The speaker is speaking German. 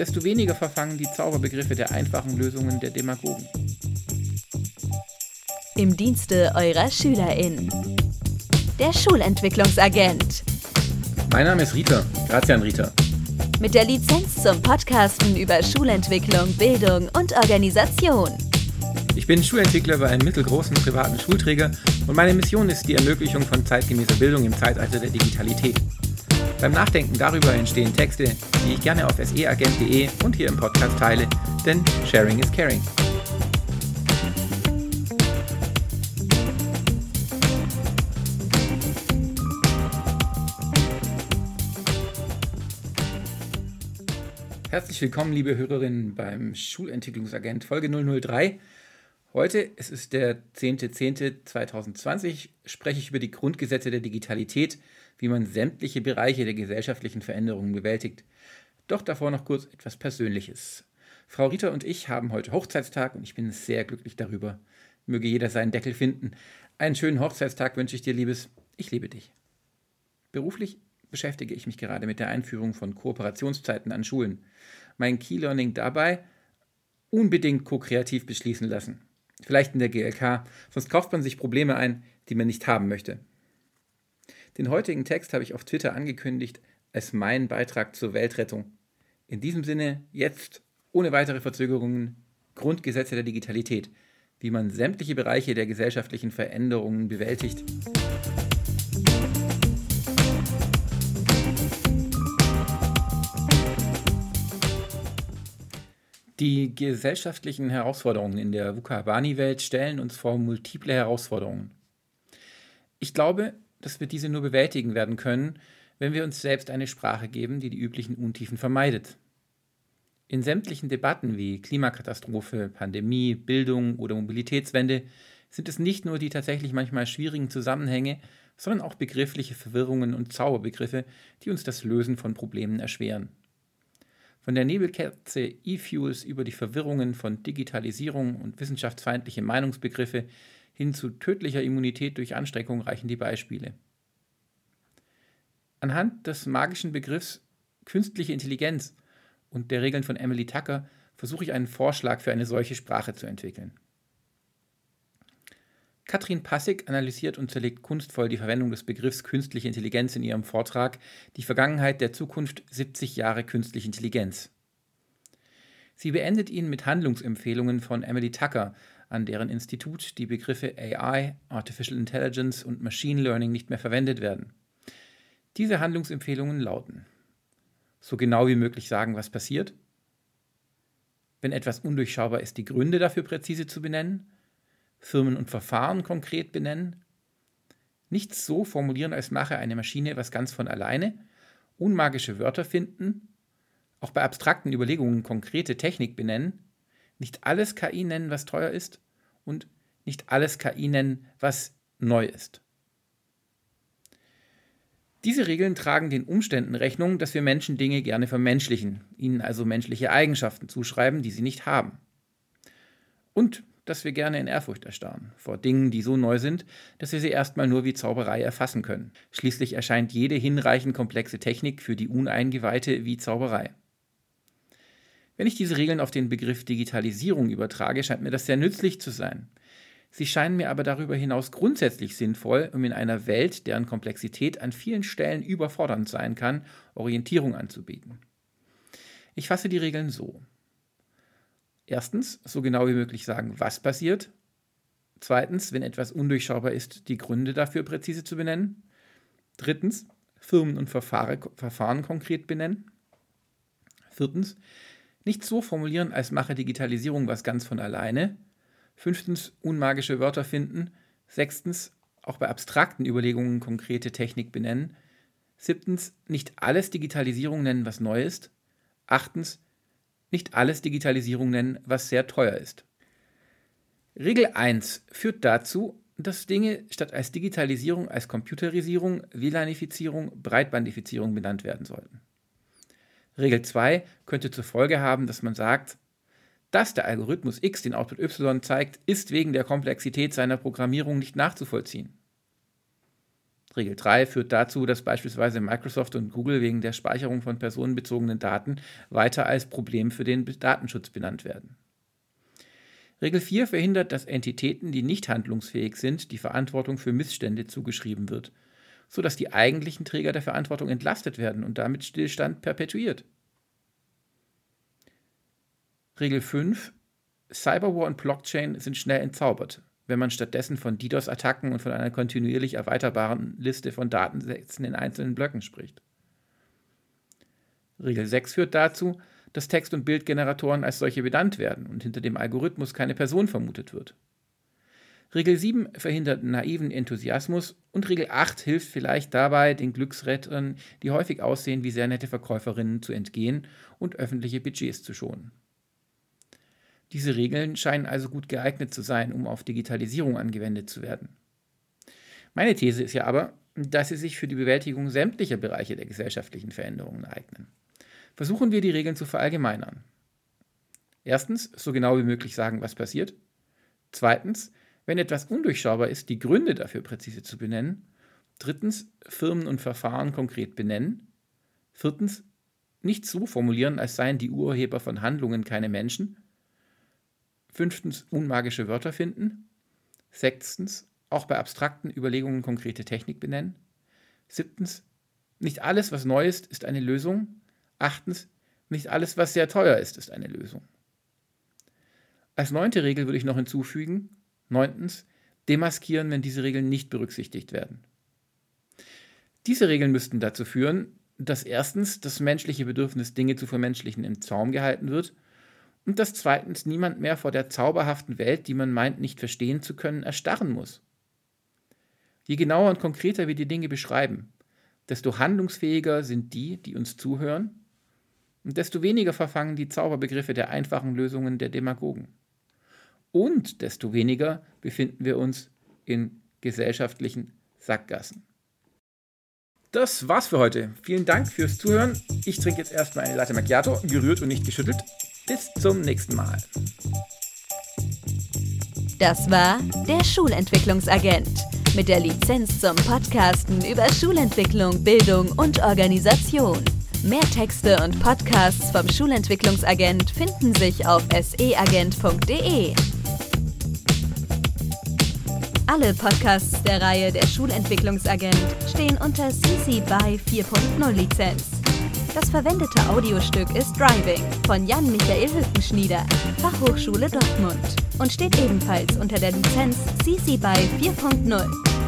desto weniger verfangen die Zauberbegriffe der einfachen Lösungen der Demagogen. Im Dienste eurer SchülerInnen. Der Schulentwicklungsagent. Mein Name ist Rita, Grazian Rita. Mit der Lizenz zum Podcasten über Schulentwicklung, Bildung und Organisation. Ich bin Schulentwickler bei einem mittelgroßen privaten Schulträger und meine Mission ist die Ermöglichung von zeitgemäßer Bildung im Zeitalter der Digitalität. Beim Nachdenken darüber entstehen Texte, die ich gerne auf seagent.de und hier im Podcast teile, denn Sharing is Caring. Herzlich willkommen, liebe Hörerinnen, beim Schulentwicklungsagent Folge 003. Heute, es ist der 10.10.2020, spreche ich über die Grundgesetze der Digitalität, wie man sämtliche Bereiche der gesellschaftlichen Veränderungen bewältigt. Doch davor noch kurz etwas Persönliches. Frau Rita und ich haben heute Hochzeitstag und ich bin sehr glücklich darüber. Möge jeder seinen Deckel finden. Einen schönen Hochzeitstag wünsche ich dir, Liebes. Ich liebe dich. Beruflich beschäftige ich mich gerade mit der Einführung von Kooperationszeiten an Schulen. Mein Key-Learning dabei unbedingt ko-kreativ beschließen lassen. Vielleicht in der GLK, sonst kauft man sich Probleme ein, die man nicht haben möchte. Den heutigen Text habe ich auf Twitter angekündigt als meinen Beitrag zur Weltrettung. In diesem Sinne jetzt ohne weitere Verzögerungen Grundgesetze der Digitalität, wie man sämtliche Bereiche der gesellschaftlichen Veränderungen bewältigt. Die gesellschaftlichen Herausforderungen in der VUCA-Bani-Welt stellen uns vor multiple Herausforderungen. Ich glaube, dass wir diese nur bewältigen werden können, wenn wir uns selbst eine Sprache geben, die die üblichen Untiefen vermeidet. In sämtlichen Debatten wie Klimakatastrophe, Pandemie, Bildung oder Mobilitätswende sind es nicht nur die tatsächlich manchmal schwierigen Zusammenhänge, sondern auch begriffliche Verwirrungen und Zauberbegriffe, die uns das Lösen von Problemen erschweren. Von der Nebelkerze E-Fuels über die Verwirrungen von Digitalisierung und wissenschaftsfeindliche Meinungsbegriffe hin zu tödlicher Immunität durch Anstrengung reichen die Beispiele. Anhand des magischen Begriffs künstliche Intelligenz und der Regeln von Emily Tucker versuche ich einen Vorschlag für eine solche Sprache zu entwickeln. Katrin Passig analysiert und zerlegt kunstvoll die Verwendung des Begriffs künstliche Intelligenz in ihrem Vortrag Die Vergangenheit der Zukunft 70 Jahre künstliche Intelligenz. Sie beendet ihn mit Handlungsempfehlungen von Emily Tucker, an deren Institut die Begriffe AI, Artificial Intelligence und Machine Learning nicht mehr verwendet werden. Diese Handlungsempfehlungen lauten: So genau wie möglich sagen, was passiert. Wenn etwas undurchschaubar ist, die Gründe dafür präzise zu benennen Firmen und Verfahren konkret benennen, nicht so formulieren, als mache eine Maschine was ganz von alleine, unmagische Wörter finden, auch bei abstrakten Überlegungen konkrete Technik benennen, nicht alles KI nennen, was teuer ist und nicht alles KI nennen, was neu ist. Diese Regeln tragen den Umständen Rechnung, dass wir Menschen Dinge gerne vermenschlichen, ihnen also menschliche Eigenschaften zuschreiben, die sie nicht haben. Und dass wir gerne in Ehrfurcht erstarren vor Dingen, die so neu sind, dass wir sie erstmal nur wie Zauberei erfassen können. Schließlich erscheint jede hinreichend komplexe Technik für die Uneingeweihte wie Zauberei. Wenn ich diese Regeln auf den Begriff Digitalisierung übertrage, scheint mir das sehr nützlich zu sein. Sie scheinen mir aber darüber hinaus grundsätzlich sinnvoll, um in einer Welt, deren Komplexität an vielen Stellen überfordernd sein kann, Orientierung anzubieten. Ich fasse die Regeln so. Erstens, so genau wie möglich sagen, was passiert. Zweitens, wenn etwas undurchschaubar ist, die Gründe dafür präzise zu benennen. Drittens, Firmen und Verfahren konkret benennen. Viertens, nicht so formulieren, als mache Digitalisierung was ganz von alleine. Fünftens, unmagische Wörter finden. Sechstens, auch bei abstrakten Überlegungen konkrete Technik benennen. Siebtens, nicht alles Digitalisierung nennen, was neu ist. Achtens, nicht alles Digitalisierung nennen, was sehr teuer ist. Regel 1 führt dazu, dass Dinge statt als Digitalisierung als Computerisierung, WLANifizierung, Breitbandifizierung benannt werden sollten. Regel 2 könnte zur Folge haben, dass man sagt, dass der Algorithmus X den Output Y zeigt, ist wegen der Komplexität seiner Programmierung nicht nachzuvollziehen. Regel 3 führt dazu, dass beispielsweise Microsoft und Google wegen der Speicherung von personenbezogenen Daten weiter als Problem für den Datenschutz benannt werden. Regel 4 verhindert, dass Entitäten, die nicht handlungsfähig sind, die Verantwortung für Missstände zugeschrieben wird, sodass die eigentlichen Träger der Verantwortung entlastet werden und damit Stillstand perpetuiert. Regel 5 Cyberwar und Blockchain sind schnell entzaubert, wenn man stattdessen von DDoS-Attacken und von einer kontinuierlich erweiterbaren Liste von Datensätzen in einzelnen Blöcken spricht. Regel 6 führt dazu, dass Text- und Bildgeneratoren als solche benannt werden und hinter dem Algorithmus keine Person vermutet wird. Regel 7 verhindert naiven Enthusiasmus und Regel 8 hilft vielleicht dabei, den Glücksrettern, die häufig aussehen wie sehr nette Verkäuferinnen, zu entgehen und öffentliche Budgets zu schonen. Diese Regeln scheinen also gut geeignet zu sein, um auf Digitalisierung angewendet zu werden. Meine These ist ja aber, dass sie sich für die Bewältigung sämtlicher Bereiche der gesellschaftlichen Veränderungen eignen. Versuchen wir die Regeln zu verallgemeinern. Erstens, so genau wie möglich sagen, was passiert. Zweitens, wenn etwas undurchschaubar ist, die Gründe dafür präzise zu benennen. Drittens, Firmen und Verfahren konkret benennen. Viertens, nicht so formulieren, als seien die Urheber von Handlungen keine Menschen. Fünftens, unmagische Wörter finden. Sechstens, auch bei abstrakten Überlegungen konkrete Technik benennen. Siebtens, nicht alles, was neu ist, ist eine Lösung. Achtens, nicht alles, was sehr teuer ist, ist eine Lösung. Als neunte Regel würde ich noch hinzufügen, neuntens, demaskieren, wenn diese Regeln nicht berücksichtigt werden. Diese Regeln müssten dazu führen, dass erstens das menschliche Bedürfnis, Dinge zu vermenschlichen, im Zaum gehalten wird und dass zweitens niemand mehr vor der zauberhaften Welt, die man meint nicht verstehen zu können, erstarren muss. Je genauer und konkreter wir die Dinge beschreiben, desto handlungsfähiger sind die, die uns zuhören, und desto weniger verfangen die Zauberbegriffe der einfachen Lösungen der Demagogen. Und desto weniger befinden wir uns in gesellschaftlichen Sackgassen. Das war's für heute. Vielen Dank fürs Zuhören. Ich trinke jetzt erstmal eine Latte Macchiato, gerührt und nicht geschüttelt. Bis zum nächsten Mal. Das war der Schulentwicklungsagent mit der Lizenz zum Podcasten über Schulentwicklung, Bildung und Organisation. Mehr Texte und Podcasts vom Schulentwicklungsagent finden sich auf seagent.de. Alle Podcasts der Reihe der Schulentwicklungsagent stehen unter CC BY 4.0 Lizenz. Das verwendete Audiostück ist Driving von Jan-Michael Hückenschnieder, Fachhochschule Dortmund und steht ebenfalls unter der Lizenz CC BY 4.0.